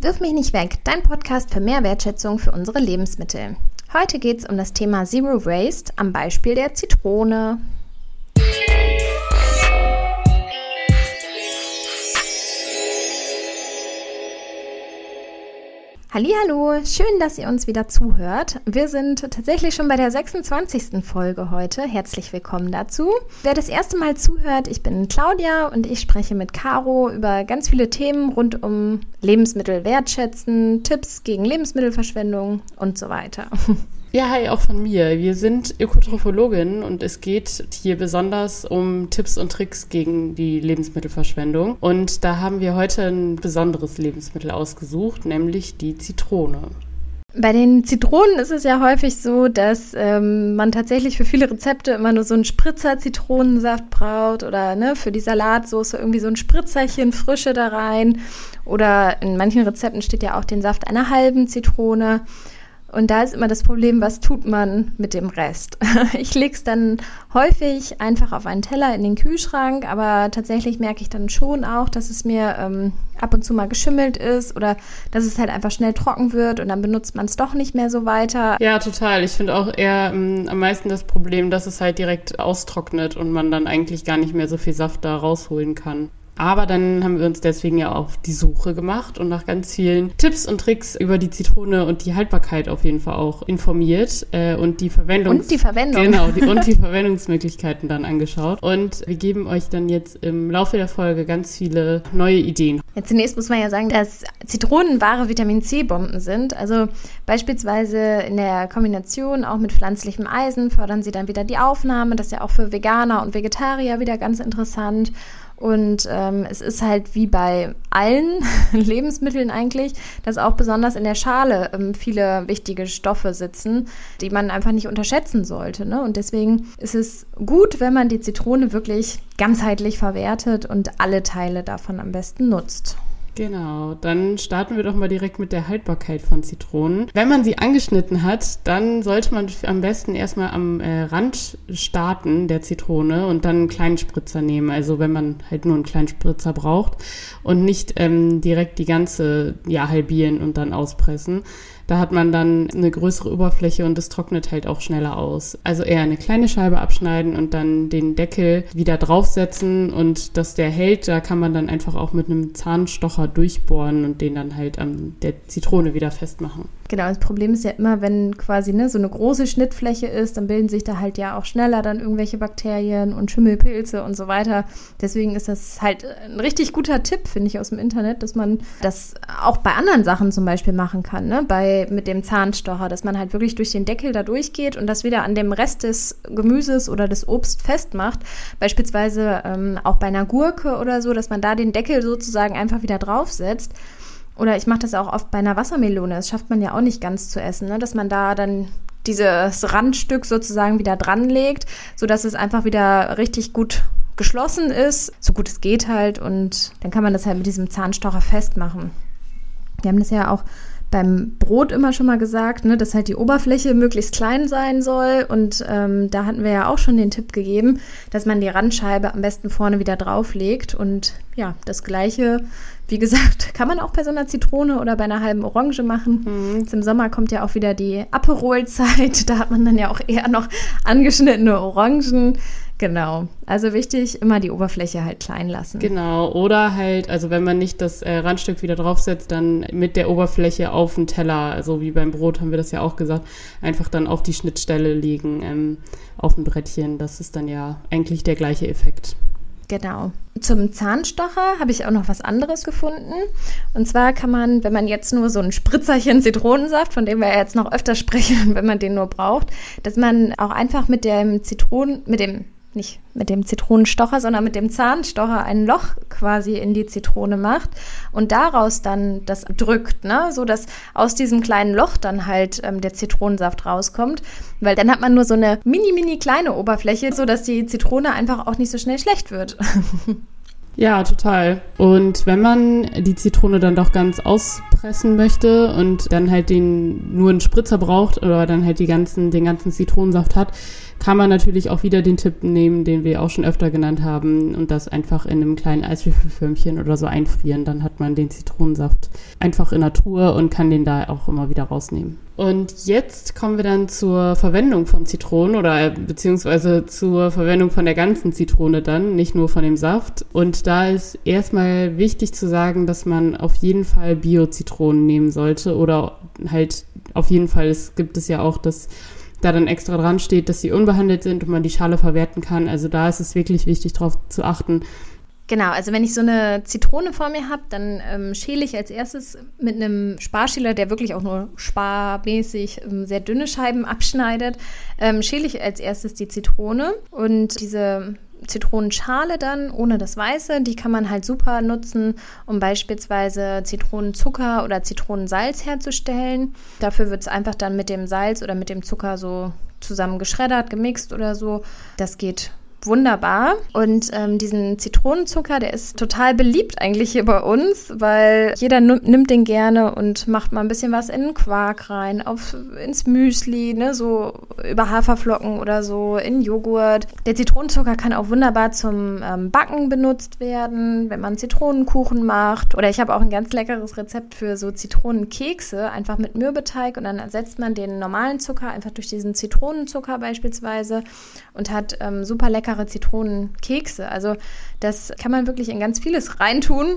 Wirf mich nicht weg, dein Podcast für mehr Wertschätzung für unsere Lebensmittel. Heute geht es um das Thema Zero Waste am Beispiel der Zitrone. Hallo, schön, dass ihr uns wieder zuhört. Wir sind tatsächlich schon bei der 26. Folge heute. Herzlich willkommen dazu. Wer das erste Mal zuhört, ich bin Claudia und ich spreche mit Caro über ganz viele Themen rund um Lebensmittel wertschätzen, Tipps gegen Lebensmittelverschwendung und so weiter. Ja, hi, auch von mir. Wir sind Ökotrophologin und es geht hier besonders um Tipps und Tricks gegen die Lebensmittelverschwendung. Und da haben wir heute ein besonderes Lebensmittel ausgesucht, nämlich die Zitrone. Bei den Zitronen ist es ja häufig so, dass ähm, man tatsächlich für viele Rezepte immer nur so einen Spritzer Zitronensaft braucht oder ne, für die Salatsoße irgendwie so ein Spritzerchen Frische da rein. Oder in manchen Rezepten steht ja auch den Saft einer halben Zitrone. Und da ist immer das Problem, was tut man mit dem Rest? Ich lege es dann häufig einfach auf einen Teller in den Kühlschrank, aber tatsächlich merke ich dann schon auch, dass es mir ähm, ab und zu mal geschimmelt ist oder dass es halt einfach schnell trocken wird und dann benutzt man es doch nicht mehr so weiter. Ja, total. Ich finde auch eher ähm, am meisten das Problem, dass es halt direkt austrocknet und man dann eigentlich gar nicht mehr so viel Saft da rausholen kann. Aber dann haben wir uns deswegen ja auf die Suche gemacht und nach ganz vielen Tipps und Tricks über die Zitrone und die Haltbarkeit auf jeden Fall auch informiert äh, und die Verwendung. Und die Verwendung. Genau, die, und die Verwendungsmöglichkeiten dann angeschaut. Und wir geben euch dann jetzt im Laufe der Folge ganz viele neue Ideen. Ja, zunächst muss man ja sagen, dass Zitronen wahre Vitamin C-Bomben sind. Also beispielsweise in der Kombination auch mit pflanzlichem Eisen fördern sie dann wieder die Aufnahme. Das ist ja auch für Veganer und Vegetarier wieder ganz interessant. Und ähm, es ist halt wie bei allen Lebensmitteln eigentlich, dass auch besonders in der Schale ähm, viele wichtige Stoffe sitzen, die man einfach nicht unterschätzen sollte. Ne? Und deswegen ist es gut, wenn man die Zitrone wirklich ganzheitlich verwertet und alle Teile davon am besten nutzt. Genau, dann starten wir doch mal direkt mit der Haltbarkeit von Zitronen. Wenn man sie angeschnitten hat, dann sollte man am besten erstmal am äh, Rand starten der Zitrone und dann einen kleinen Spritzer nehmen. Also wenn man halt nur einen kleinen Spritzer braucht und nicht ähm, direkt die ganze ja halbieren und dann auspressen. Da hat man dann eine größere Oberfläche und es trocknet halt auch schneller aus. Also eher eine kleine Scheibe abschneiden und dann den Deckel wieder draufsetzen und dass der hält, da kann man dann einfach auch mit einem Zahnstocher durchbohren und den dann halt an der Zitrone wieder festmachen. Genau, das Problem ist ja immer, wenn quasi ne, so eine große Schnittfläche ist, dann bilden sich da halt ja auch schneller dann irgendwelche Bakterien und Schimmelpilze und so weiter. Deswegen ist das halt ein richtig guter Tipp, finde ich, aus dem Internet, dass man das auch bei anderen Sachen zum Beispiel machen kann, ne? Bei, mit dem Zahnstocher, dass man halt wirklich durch den Deckel da durchgeht und das wieder an dem Rest des Gemüses oder des Obst festmacht. Beispielsweise ähm, auch bei einer Gurke oder so, dass man da den Deckel sozusagen einfach wieder draufsetzt. Oder ich mache das auch oft bei einer Wassermelone. Das schafft man ja auch nicht ganz zu essen, ne? dass man da dann dieses Randstück sozusagen wieder dran legt, sodass es einfach wieder richtig gut geschlossen ist, so gut es geht halt. Und dann kann man das halt mit diesem Zahnstocher festmachen. Wir haben das ja auch beim Brot immer schon mal gesagt, ne, dass halt die Oberfläche möglichst klein sein soll. Und ähm, da hatten wir ja auch schon den Tipp gegeben, dass man die Randscheibe am besten vorne wieder drauflegt. Und ja, das gleiche, wie gesagt, kann man auch bei so einer Zitrone oder bei einer halben Orange machen. Mhm. Jetzt Im Sommer kommt ja auch wieder die Aperol-Zeit. Da hat man dann ja auch eher noch angeschnittene Orangen. Genau. Also wichtig, immer die Oberfläche halt klein lassen. Genau. Oder halt, also wenn man nicht das äh, Randstück wieder draufsetzt, dann mit der Oberfläche auf den Teller, also wie beim Brot haben wir das ja auch gesagt, einfach dann auf die Schnittstelle legen, ähm, auf dem Brettchen. Das ist dann ja eigentlich der gleiche Effekt. Genau. Zum Zahnstocher habe ich auch noch was anderes gefunden. Und zwar kann man, wenn man jetzt nur so ein Spritzerchen Zitronensaft, von dem wir jetzt noch öfter sprechen, wenn man den nur braucht, dass man auch einfach mit dem Zitronen, mit dem nicht mit dem Zitronenstocher, sondern mit dem Zahnstocher ein Loch quasi in die Zitrone macht und daraus dann das drückt, ne, so dass aus diesem kleinen Loch dann halt ähm, der Zitronensaft rauskommt, weil dann hat man nur so eine mini mini kleine Oberfläche, so dass die Zitrone einfach auch nicht so schnell schlecht wird. Ja, total. Und wenn man die Zitrone dann doch ganz auspressen möchte und dann halt den nur einen Spritzer braucht oder dann halt die ganzen, den ganzen Zitronensaft hat, kann man natürlich auch wieder den Tipp nehmen, den wir auch schon öfter genannt haben und das einfach in einem kleinen Eiswürfelförmchen oder so einfrieren. Dann hat man den Zitronensaft einfach in der Truhe und kann den da auch immer wieder rausnehmen. Und jetzt kommen wir dann zur Verwendung von Zitronen oder beziehungsweise zur Verwendung von der ganzen Zitrone dann, nicht nur von dem Saft. Und da ist erstmal wichtig zu sagen, dass man auf jeden Fall Bio-Zitronen nehmen sollte oder halt auf jeden Fall, es gibt es ja auch das da dann extra dran steht, dass sie unbehandelt sind und man die Schale verwerten kann. Also da ist es wirklich wichtig, darauf zu achten. Genau, also wenn ich so eine Zitrone vor mir habe, dann ähm, schäle ich als erstes mit einem Sparschäler, der wirklich auch nur sparmäßig ähm, sehr dünne Scheiben abschneidet, ähm, schäle ich als erstes die Zitrone und diese Zitronenschale dann, ohne das Weiße. Die kann man halt super nutzen, um beispielsweise Zitronenzucker oder Zitronensalz herzustellen. Dafür wird es einfach dann mit dem Salz oder mit dem Zucker so zusammen geschreddert, gemixt oder so. Das geht wunderbar. Und ähm, diesen Zitronenzucker, der ist total beliebt eigentlich hier bei uns, weil jeder nimmt den gerne und macht mal ein bisschen was in den Quark rein, auf, ins Müsli, ne, so über Haferflocken oder so, in Joghurt. Der Zitronenzucker kann auch wunderbar zum ähm, Backen benutzt werden, wenn man Zitronenkuchen macht. Oder ich habe auch ein ganz leckeres Rezept für so Zitronenkekse, einfach mit Mürbeteig und dann ersetzt man den normalen Zucker einfach durch diesen Zitronenzucker beispielsweise und hat ähm, super lecker leckere Zitronenkekse. Also das kann man wirklich in ganz vieles reintun.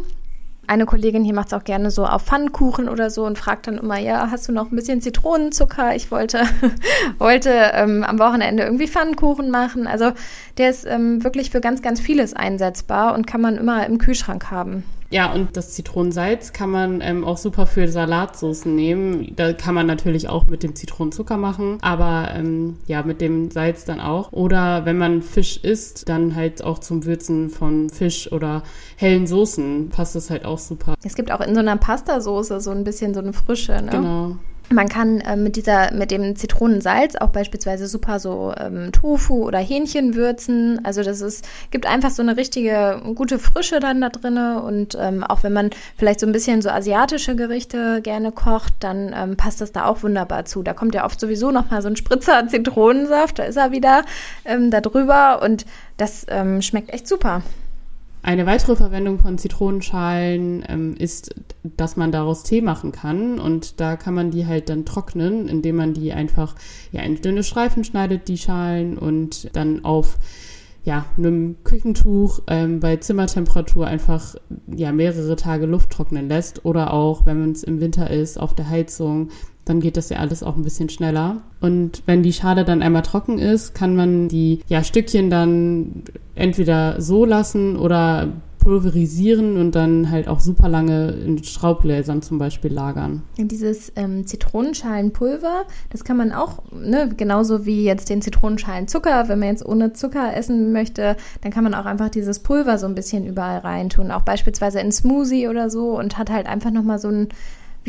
Eine Kollegin hier macht es auch gerne so auf Pfannkuchen oder so und fragt dann immer, ja, hast du noch ein bisschen Zitronenzucker? Ich wollte, wollte ähm, am Wochenende irgendwie Pfannkuchen machen. Also der ist ähm, wirklich für ganz, ganz vieles einsetzbar und kann man immer im Kühlschrank haben. Ja, und das Zitronensalz kann man ähm, auch super für Salatsoßen nehmen. Da kann man natürlich auch mit dem Zitronenzucker machen, aber ähm, ja, mit dem Salz dann auch. Oder wenn man Fisch isst, dann halt auch zum Würzen von Fisch oder hellen Soßen passt es halt auch super. Es gibt auch in so einer Pastasoße so ein bisschen so eine Frische, ne? Genau. Man kann äh, mit dieser, mit dem Zitronensalz auch beispielsweise super so ähm, Tofu oder Hähnchen würzen. Also das ist, gibt einfach so eine richtige gute Frische dann da drinne. Und ähm, auch wenn man vielleicht so ein bisschen so asiatische Gerichte gerne kocht, dann ähm, passt das da auch wunderbar zu. Da kommt ja oft sowieso noch mal so ein Spritzer Zitronensaft, da ist er wieder ähm, da drüber und das ähm, schmeckt echt super. Eine weitere Verwendung von Zitronenschalen ähm, ist, dass man daraus Tee machen kann. Und da kann man die halt dann trocknen, indem man die einfach ja, in dünne Streifen schneidet, die Schalen, und dann auf ja, einem Küchentuch ähm, bei Zimmertemperatur einfach ja, mehrere Tage Luft trocknen lässt. Oder auch, wenn es im Winter ist, auf der Heizung dann geht das ja alles auch ein bisschen schneller. Und wenn die Schale dann einmal trocken ist, kann man die ja, Stückchen dann entweder so lassen oder pulverisieren und dann halt auch super lange in Schraubgläsern zum Beispiel lagern. Dieses ähm, Zitronenschalenpulver, das kann man auch, ne, genauso wie jetzt den Zitronenschalenzucker, wenn man jetzt ohne Zucker essen möchte, dann kann man auch einfach dieses Pulver so ein bisschen überall reintun, auch beispielsweise in Smoothie oder so und hat halt einfach nochmal so ein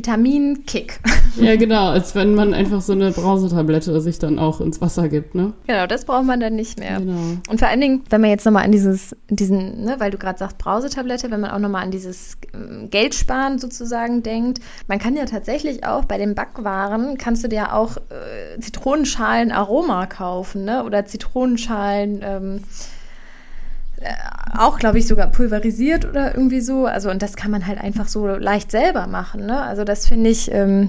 Vitaminkick. Ja, genau, als wenn man einfach so eine Brausetablette sich dann auch ins Wasser gibt, ne? Genau, das braucht man dann nicht mehr. Genau. Und vor allen Dingen, wenn man jetzt nochmal an dieses, diesen, ne, weil du gerade sagst Brausetablette, wenn man auch nochmal an dieses ähm, Geldsparen sozusagen denkt, man kann ja tatsächlich auch bei den Backwaren, kannst du dir auch äh, Zitronenschalen Aroma kaufen, ne? Oder Zitronenschalen, ähm, äh, auch, glaube ich, sogar pulverisiert oder irgendwie so. Also, und das kann man halt einfach so leicht selber machen. Ne? Also, das finde ich, ähm,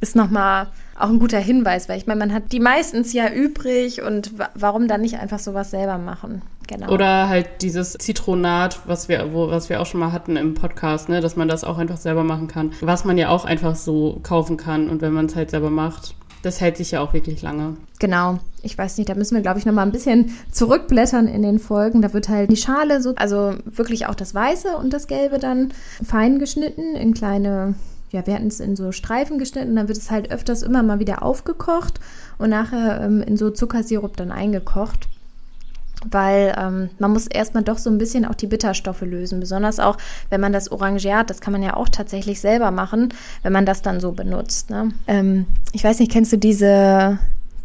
ist nochmal auch ein guter Hinweis, weil ich meine, man hat die meistens ja übrig und warum dann nicht einfach sowas selber machen? Genau. Oder halt dieses Zitronat, was wir, wo, was wir auch schon mal hatten im Podcast, ne, dass man das auch einfach selber machen kann. Was man ja auch einfach so kaufen kann und wenn man es halt selber macht, das hält sich ja auch wirklich lange. Genau. Ich weiß nicht, da müssen wir, glaube ich, noch mal ein bisschen zurückblättern in den Folgen. Da wird halt die Schale so, also wirklich auch das Weiße und das Gelbe dann fein geschnitten in kleine, ja, wir hatten es in so Streifen geschnitten. Dann wird es halt öfters immer mal wieder aufgekocht und nachher ähm, in so Zuckersirup dann eingekocht weil ähm, man muss erstmal doch so ein bisschen auch die Bitterstoffe lösen, besonders auch, wenn man das Orangeat, das kann man ja auch tatsächlich selber machen, wenn man das dann so benutzt. Ne? Ähm, ich weiß nicht, kennst du diese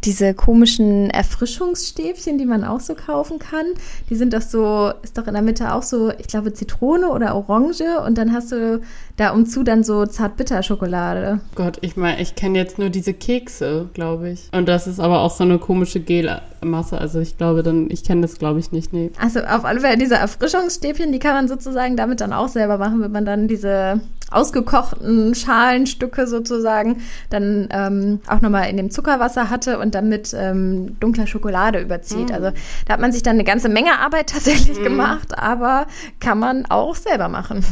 diese komischen Erfrischungsstäbchen, die man auch so kaufen kann. Die sind doch so, ist doch in der Mitte auch so, ich glaube, Zitrone oder Orange und dann hast du da umzu dann so Zartbitterschokolade. Gott, ich meine, ich kenne jetzt nur diese Kekse, glaube ich. Und das ist aber auch so eine komische Gelmasse. Also ich glaube dann, ich kenne das glaube ich nicht, nee. Also auf alle Fälle diese Erfrischungsstäbchen, die kann man sozusagen damit dann auch selber machen, wenn man dann diese ausgekochten Schalenstücke sozusagen dann ähm, auch nochmal in dem Zuckerwasser hatte und damit ähm, dunkler Schokolade überzieht. Mm. Also da hat man sich dann eine ganze Menge Arbeit tatsächlich mm. gemacht, aber kann man auch selber machen.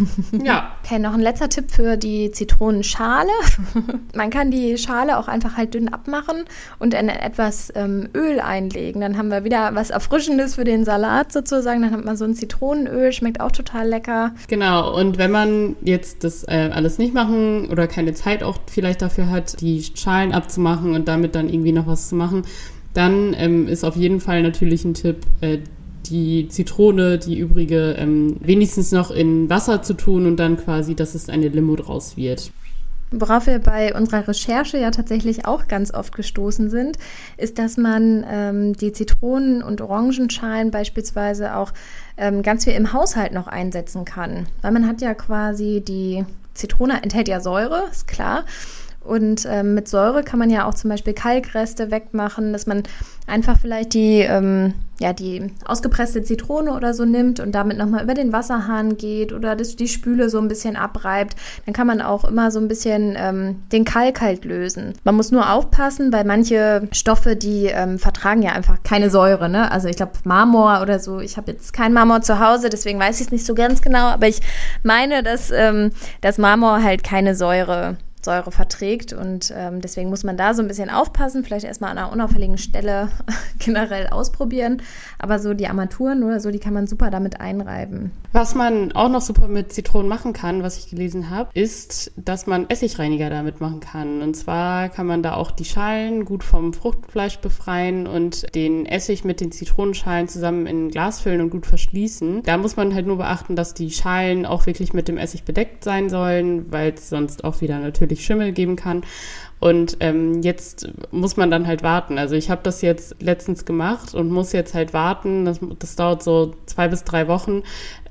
Ja. Okay, noch ein letzter Tipp für die Zitronenschale. man kann die Schale auch einfach halt dünn abmachen und in etwas ähm, Öl einlegen. Dann haben wir wieder was Erfrischendes für den Salat sozusagen. Dann hat man so ein Zitronenöl, schmeckt auch total lecker. Genau, und wenn man jetzt das äh, alles nicht machen oder keine Zeit auch vielleicht dafür hat, die Schalen abzumachen und damit dann irgendwie noch was zu machen, dann ähm, ist auf jeden Fall natürlich ein Tipp, äh, die Zitrone, die übrige, ähm, wenigstens noch in Wasser zu tun und dann quasi, dass es eine Limo draus wird. Worauf wir bei unserer Recherche ja tatsächlich auch ganz oft gestoßen sind, ist, dass man ähm, die Zitronen- und Orangenschalen beispielsweise auch ähm, ganz viel im Haushalt noch einsetzen kann. Weil man hat ja quasi die Zitrone enthält ja Säure, ist klar. Und ähm, mit Säure kann man ja auch zum Beispiel Kalkreste wegmachen, dass man einfach vielleicht die, ähm, ja, die ausgepresste Zitrone oder so nimmt und damit nochmal über den Wasserhahn geht oder das, die Spüle so ein bisschen abreibt. Dann kann man auch immer so ein bisschen ähm, den Kalk halt lösen. Man muss nur aufpassen, weil manche Stoffe, die ähm, vertragen ja einfach keine Säure. Ne? Also ich glaube Marmor oder so. Ich habe jetzt kein Marmor zu Hause, deswegen weiß ich es nicht so ganz genau. Aber ich meine, dass, ähm, dass Marmor halt keine Säure Säure verträgt. Und ähm, deswegen muss man da so ein bisschen aufpassen, vielleicht erstmal an einer unauffälligen Stelle generell ausprobieren. Aber so die Armaturen oder so, die kann man super damit einreiben. Was man auch noch super mit Zitronen machen kann, was ich gelesen habe, ist, dass man Essigreiniger damit machen kann. Und zwar kann man da auch die Schalen gut vom Fruchtfleisch befreien und den Essig mit den Zitronenschalen zusammen in ein Glas füllen und gut verschließen. Da muss man halt nur beachten, dass die Schalen auch wirklich mit dem Essig bedeckt sein sollen, weil es sonst auch wieder natürlich natürlich Schimmel geben kann. Und ähm, jetzt muss man dann halt warten. Also ich habe das jetzt letztens gemacht und muss jetzt halt warten. Das, das dauert so zwei bis drei Wochen.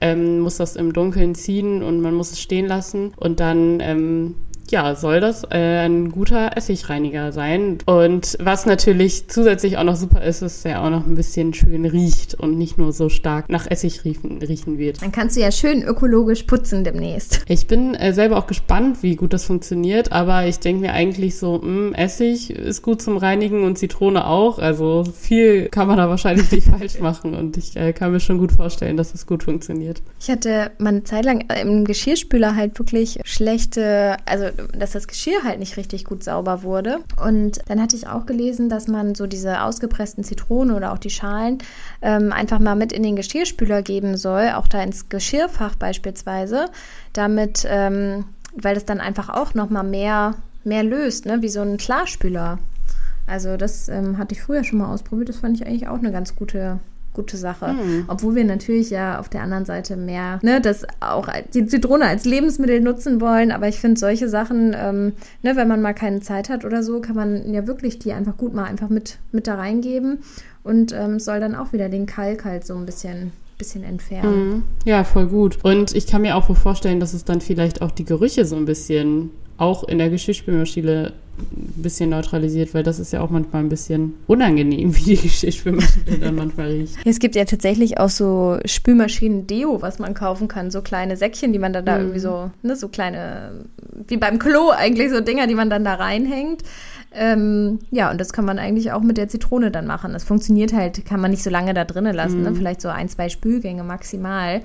Ähm, muss das im Dunkeln ziehen und man muss es stehen lassen. Und dann ähm, ja, soll das äh, ein guter Essigreiniger sein. Und was natürlich zusätzlich auch noch super ist, ist, dass er auch noch ein bisschen schön riecht und nicht nur so stark nach Essig riechen, riechen wird. Dann kannst du ja schön ökologisch putzen demnächst. Ich bin äh, selber auch gespannt, wie gut das funktioniert, aber ich denke mir eigentlich so, mh, hm, Essig ist gut zum Reinigen und Zitrone auch. Also viel kann man da wahrscheinlich nicht falsch machen und ich äh, kann mir schon gut vorstellen, dass es gut funktioniert. Ich hatte mal eine Zeit lang im Geschirrspüler halt wirklich schlechte, also dass das Geschirr halt nicht richtig gut sauber wurde. Und dann hatte ich auch gelesen, dass man so diese ausgepressten Zitronen oder auch die Schalen ähm, einfach mal mit in den Geschirrspüler geben soll, auch da ins Geschirrfach beispielsweise, damit, ähm, weil das dann einfach auch noch mal mehr, mehr löst, ne? wie so ein Klarspüler. Also das ähm, hatte ich früher schon mal ausprobiert. Das fand ich eigentlich auch eine ganz gute gute Sache. Mhm. Obwohl wir natürlich ja auf der anderen Seite mehr, ne, das auch die Zitrone als Lebensmittel nutzen wollen. Aber ich finde solche Sachen, ähm, ne, wenn man mal keine Zeit hat oder so, kann man ja wirklich die einfach gut mal einfach mit, mit da reingeben und ähm, soll dann auch wieder den Kalk halt so ein bisschen bisschen entfernen. Mhm. Ja, voll gut. Und ich kann mir auch vorstellen, dass es dann vielleicht auch die Gerüche so ein bisschen auch in der Geschirrspülmaschine ein bisschen neutralisiert, weil das ist ja auch manchmal ein bisschen unangenehm, wie die Geschirrspülmaschine dann manchmal riecht. Es gibt ja tatsächlich auch so Spülmaschinen-Deo, was man kaufen kann, so kleine Säckchen, die man dann da mhm. irgendwie so, ne, so kleine, wie beim Klo eigentlich, so Dinger, die man dann da reinhängt. Ähm, ja, und das kann man eigentlich auch mit der Zitrone dann machen. Das funktioniert halt, kann man nicht so lange da drinnen lassen, ne? mhm. ne? vielleicht so ein, zwei Spülgänge maximal.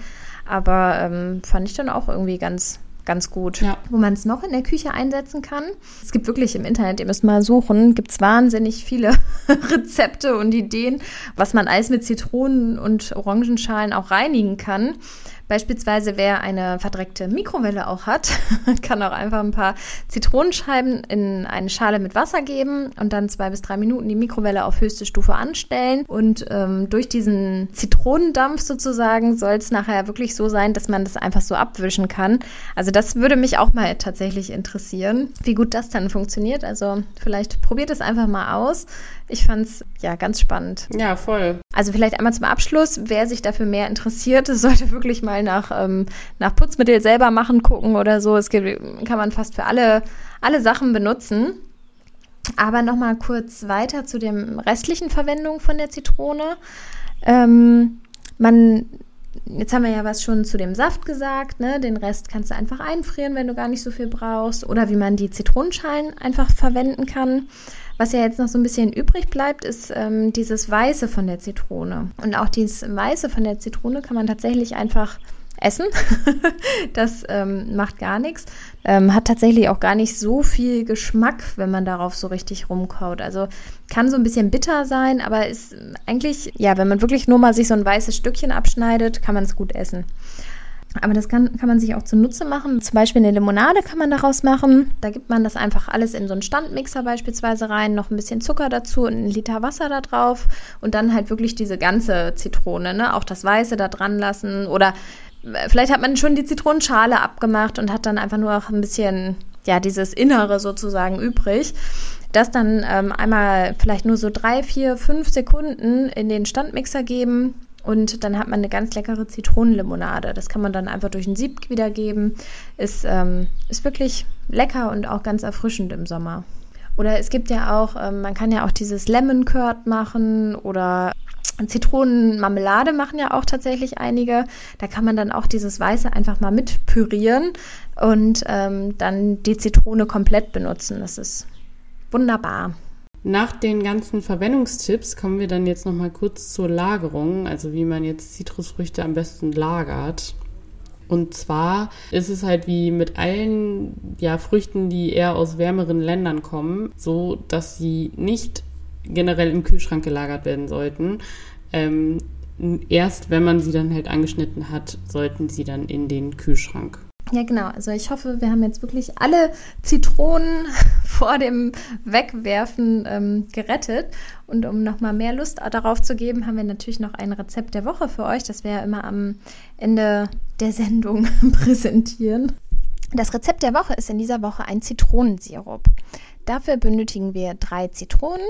Aber ähm, fand ich dann auch irgendwie ganz, ganz gut. Ja. Wo man es noch in der Küche einsetzen kann. Es gibt wirklich im Internet, ihr müsst mal suchen, gibt es wahnsinnig viele Rezepte und Ideen, was man alles mit Zitronen und Orangenschalen auch reinigen kann. Beispielsweise, wer eine verdreckte Mikrowelle auch hat, kann auch einfach ein paar Zitronenscheiben in eine Schale mit Wasser geben und dann zwei bis drei Minuten die Mikrowelle auf höchste Stufe anstellen. Und ähm, durch diesen Zitronendampf sozusagen soll es nachher wirklich so sein, dass man das einfach so abwischen kann. Also das würde mich auch mal tatsächlich interessieren, wie gut das dann funktioniert. Also vielleicht probiert es einfach mal aus. Ich fand es ja ganz spannend. Ja, voll. Also vielleicht einmal zum Abschluss, wer sich dafür mehr interessiert, sollte wirklich mal nach, ähm, nach Putzmittel selber machen gucken oder so. Es gibt, kann man fast für alle, alle Sachen benutzen. Aber nochmal kurz weiter zu dem restlichen Verwendung von der Zitrone. Ähm, man Jetzt haben wir ja was schon zu dem Saft gesagt, ne? Den Rest kannst du einfach einfrieren, wenn du gar nicht so viel brauchst. Oder wie man die Zitronenschalen einfach verwenden kann. Was ja jetzt noch so ein bisschen übrig bleibt, ist ähm, dieses Weiße von der Zitrone. Und auch dieses Weiße von der Zitrone kann man tatsächlich einfach essen. das ähm, macht gar nichts. Ähm, hat tatsächlich auch gar nicht so viel Geschmack, wenn man darauf so richtig rumkaut. Also kann so ein bisschen bitter sein, aber ist eigentlich, ja, wenn man wirklich nur mal sich so ein weißes Stückchen abschneidet, kann man es gut essen. Aber das kann, kann man sich auch zunutze machen. Zum Beispiel eine Limonade kann man daraus machen. Da gibt man das einfach alles in so einen Standmixer beispielsweise rein, noch ein bisschen Zucker dazu und einen Liter Wasser da drauf und dann halt wirklich diese ganze Zitrone, ne? auch das Weiße da dran lassen. Oder vielleicht hat man schon die Zitronenschale abgemacht und hat dann einfach nur noch ein bisschen, ja, dieses Innere sozusagen übrig. Das dann ähm, einmal vielleicht nur so drei, vier, fünf Sekunden in den Standmixer geben, und dann hat man eine ganz leckere Zitronenlimonade. Das kann man dann einfach durch ein Sieb wiedergeben. Ist, ähm, ist wirklich lecker und auch ganz erfrischend im Sommer. Oder es gibt ja auch, ähm, man kann ja auch dieses Lemon Curd machen oder Zitronenmarmelade machen ja auch tatsächlich einige. Da kann man dann auch dieses Weiße einfach mal mit pürieren und ähm, dann die Zitrone komplett benutzen. Das ist wunderbar. Nach den ganzen Verwendungstipps kommen wir dann jetzt noch mal kurz zur Lagerung, also wie man jetzt Zitrusfrüchte am besten lagert. Und zwar ist es halt wie mit allen ja, Früchten, die eher aus wärmeren Ländern kommen, so dass sie nicht generell im Kühlschrank gelagert werden sollten. Ähm, erst wenn man sie dann halt angeschnitten hat, sollten sie dann in den Kühlschrank. Ja, genau. Also ich hoffe, wir haben jetzt wirklich alle Zitronen vor dem Wegwerfen ähm, gerettet. Und um nochmal mehr Lust darauf zu geben, haben wir natürlich noch ein Rezept der Woche für euch, das wir ja immer am Ende der Sendung präsentieren. Das Rezept der Woche ist in dieser Woche ein Zitronensirup. Dafür benötigen wir drei Zitronen,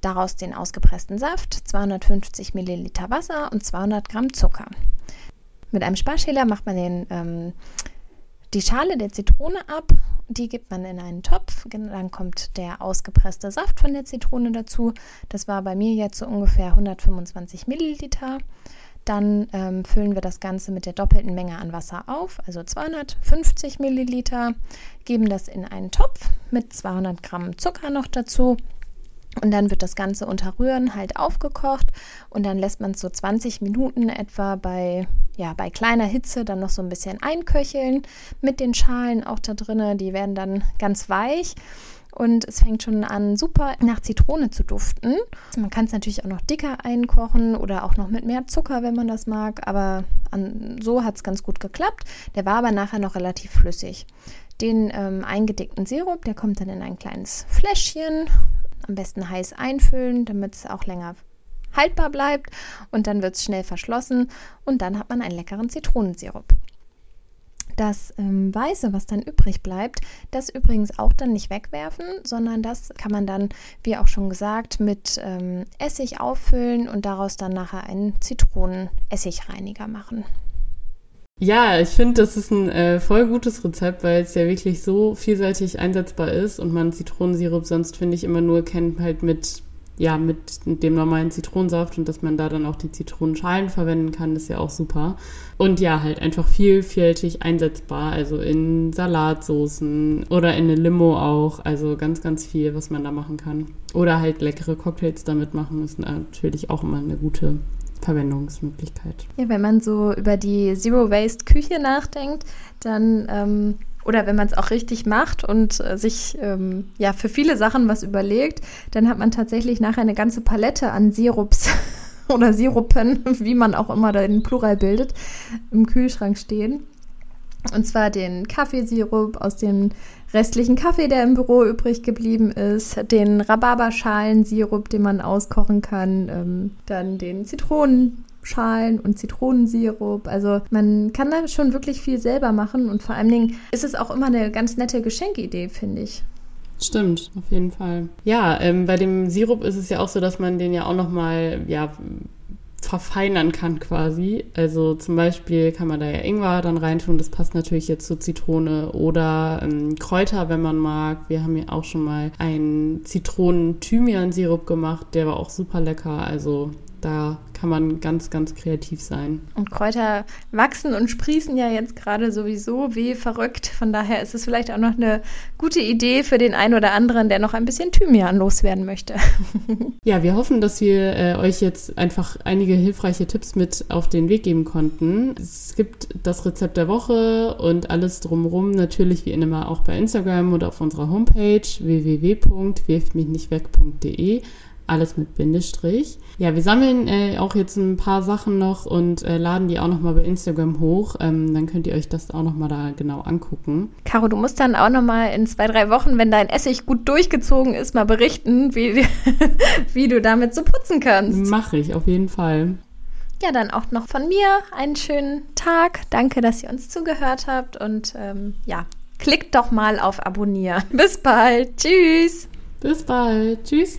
daraus den ausgepressten Saft, 250 Milliliter Wasser und 200 Gramm Zucker. Mit einem Sparschäler macht man den ähm, die Schale der Zitrone ab, die gibt man in einen Topf, dann kommt der ausgepresste Saft von der Zitrone dazu. Das war bei mir jetzt so ungefähr 125 Milliliter. Dann ähm, füllen wir das Ganze mit der doppelten Menge an Wasser auf, also 250 Milliliter, geben das in einen Topf mit 200 Gramm Zucker noch dazu und dann wird das Ganze unter Rühren halt aufgekocht und dann lässt man es so 20 Minuten etwa bei, ja, bei kleiner Hitze dann noch so ein bisschen einköcheln mit den Schalen auch da drinnen. Die werden dann ganz weich und es fängt schon an, super nach Zitrone zu duften. Man kann es natürlich auch noch dicker einkochen oder auch noch mit mehr Zucker, wenn man das mag, aber an, so hat es ganz gut geklappt. Der war aber nachher noch relativ flüssig. Den ähm, eingedickten Sirup, der kommt dann in ein kleines Fläschchen am besten heiß einfüllen, damit es auch länger haltbar bleibt und dann wird es schnell verschlossen und dann hat man einen leckeren Zitronensirup. Das ähm, Weiße, was dann übrig bleibt, das übrigens auch dann nicht wegwerfen, sondern das kann man dann, wie auch schon gesagt, mit ähm, Essig auffüllen und daraus dann nachher einen Zitronenessigreiniger machen. Ja, ich finde, das ist ein äh, voll gutes Rezept, weil es ja wirklich so vielseitig einsetzbar ist und man Zitronensirup sonst, finde ich, immer nur kennt halt mit, ja, mit dem normalen Zitronensaft und dass man da dann auch die Zitronenschalen verwenden kann, ist ja auch super. Und ja, halt einfach vielfältig einsetzbar, also in Salatsoßen oder in eine Limo auch, also ganz, ganz viel, was man da machen kann. Oder halt leckere Cocktails damit machen, ist natürlich auch immer eine gute Verwendungsmöglichkeit. Ja, wenn man so über die Zero-Waste-Küche nachdenkt, dann ähm, oder wenn man es auch richtig macht und äh, sich ähm, ja für viele Sachen was überlegt, dann hat man tatsächlich nachher eine ganze Palette an Sirups oder Sirupen, wie man auch immer den Plural bildet, im Kühlschrank stehen. Und zwar den Kaffeesirup aus dem restlichen Kaffee, der im Büro übrig geblieben ist, den Rhabarberschalensirup, den man auskochen kann, ähm, dann den Zitronenschalen und Zitronensirup. Also man kann da schon wirklich viel selber machen und vor allen Dingen ist es auch immer eine ganz nette Geschenkidee, finde ich. Stimmt, auf jeden Fall. Ja, ähm, bei dem Sirup ist es ja auch so, dass man den ja auch noch mal ja verfeinern kann quasi. Also zum Beispiel kann man da ja Ingwer dann reintun, das passt natürlich jetzt zur Zitrone oder ähm, Kräuter, wenn man mag. Wir haben ja auch schon mal einen Zitronen-Thymian-Sirup gemacht, der war auch super lecker. Also da kann man ganz, ganz kreativ sein. Und Kräuter wachsen und sprießen ja jetzt gerade sowieso wie verrückt. Von daher ist es vielleicht auch noch eine gute Idee für den einen oder anderen, der noch ein bisschen Thymian loswerden möchte. ja, wir hoffen, dass wir äh, euch jetzt einfach einige hilfreiche Tipps mit auf den Weg geben konnten. Es gibt das Rezept der Woche und alles drumherum natürlich wie immer auch bei Instagram oder auf unserer Homepage www.wirfmichnichtweg.de alles mit Bindestrich. Ja, wir sammeln äh, auch jetzt ein paar Sachen noch und äh, laden die auch noch mal bei Instagram hoch. Ähm, dann könnt ihr euch das auch noch mal da genau angucken. Caro, du musst dann auch noch mal in zwei, drei Wochen, wenn dein Essig gut durchgezogen ist, mal berichten, wie, wie du damit so putzen kannst. Mache ich, auf jeden Fall. Ja, dann auch noch von mir einen schönen Tag. Danke, dass ihr uns zugehört habt und ähm, ja, klickt doch mal auf Abonnieren. Bis bald. Tschüss. Bis bald. Tschüss.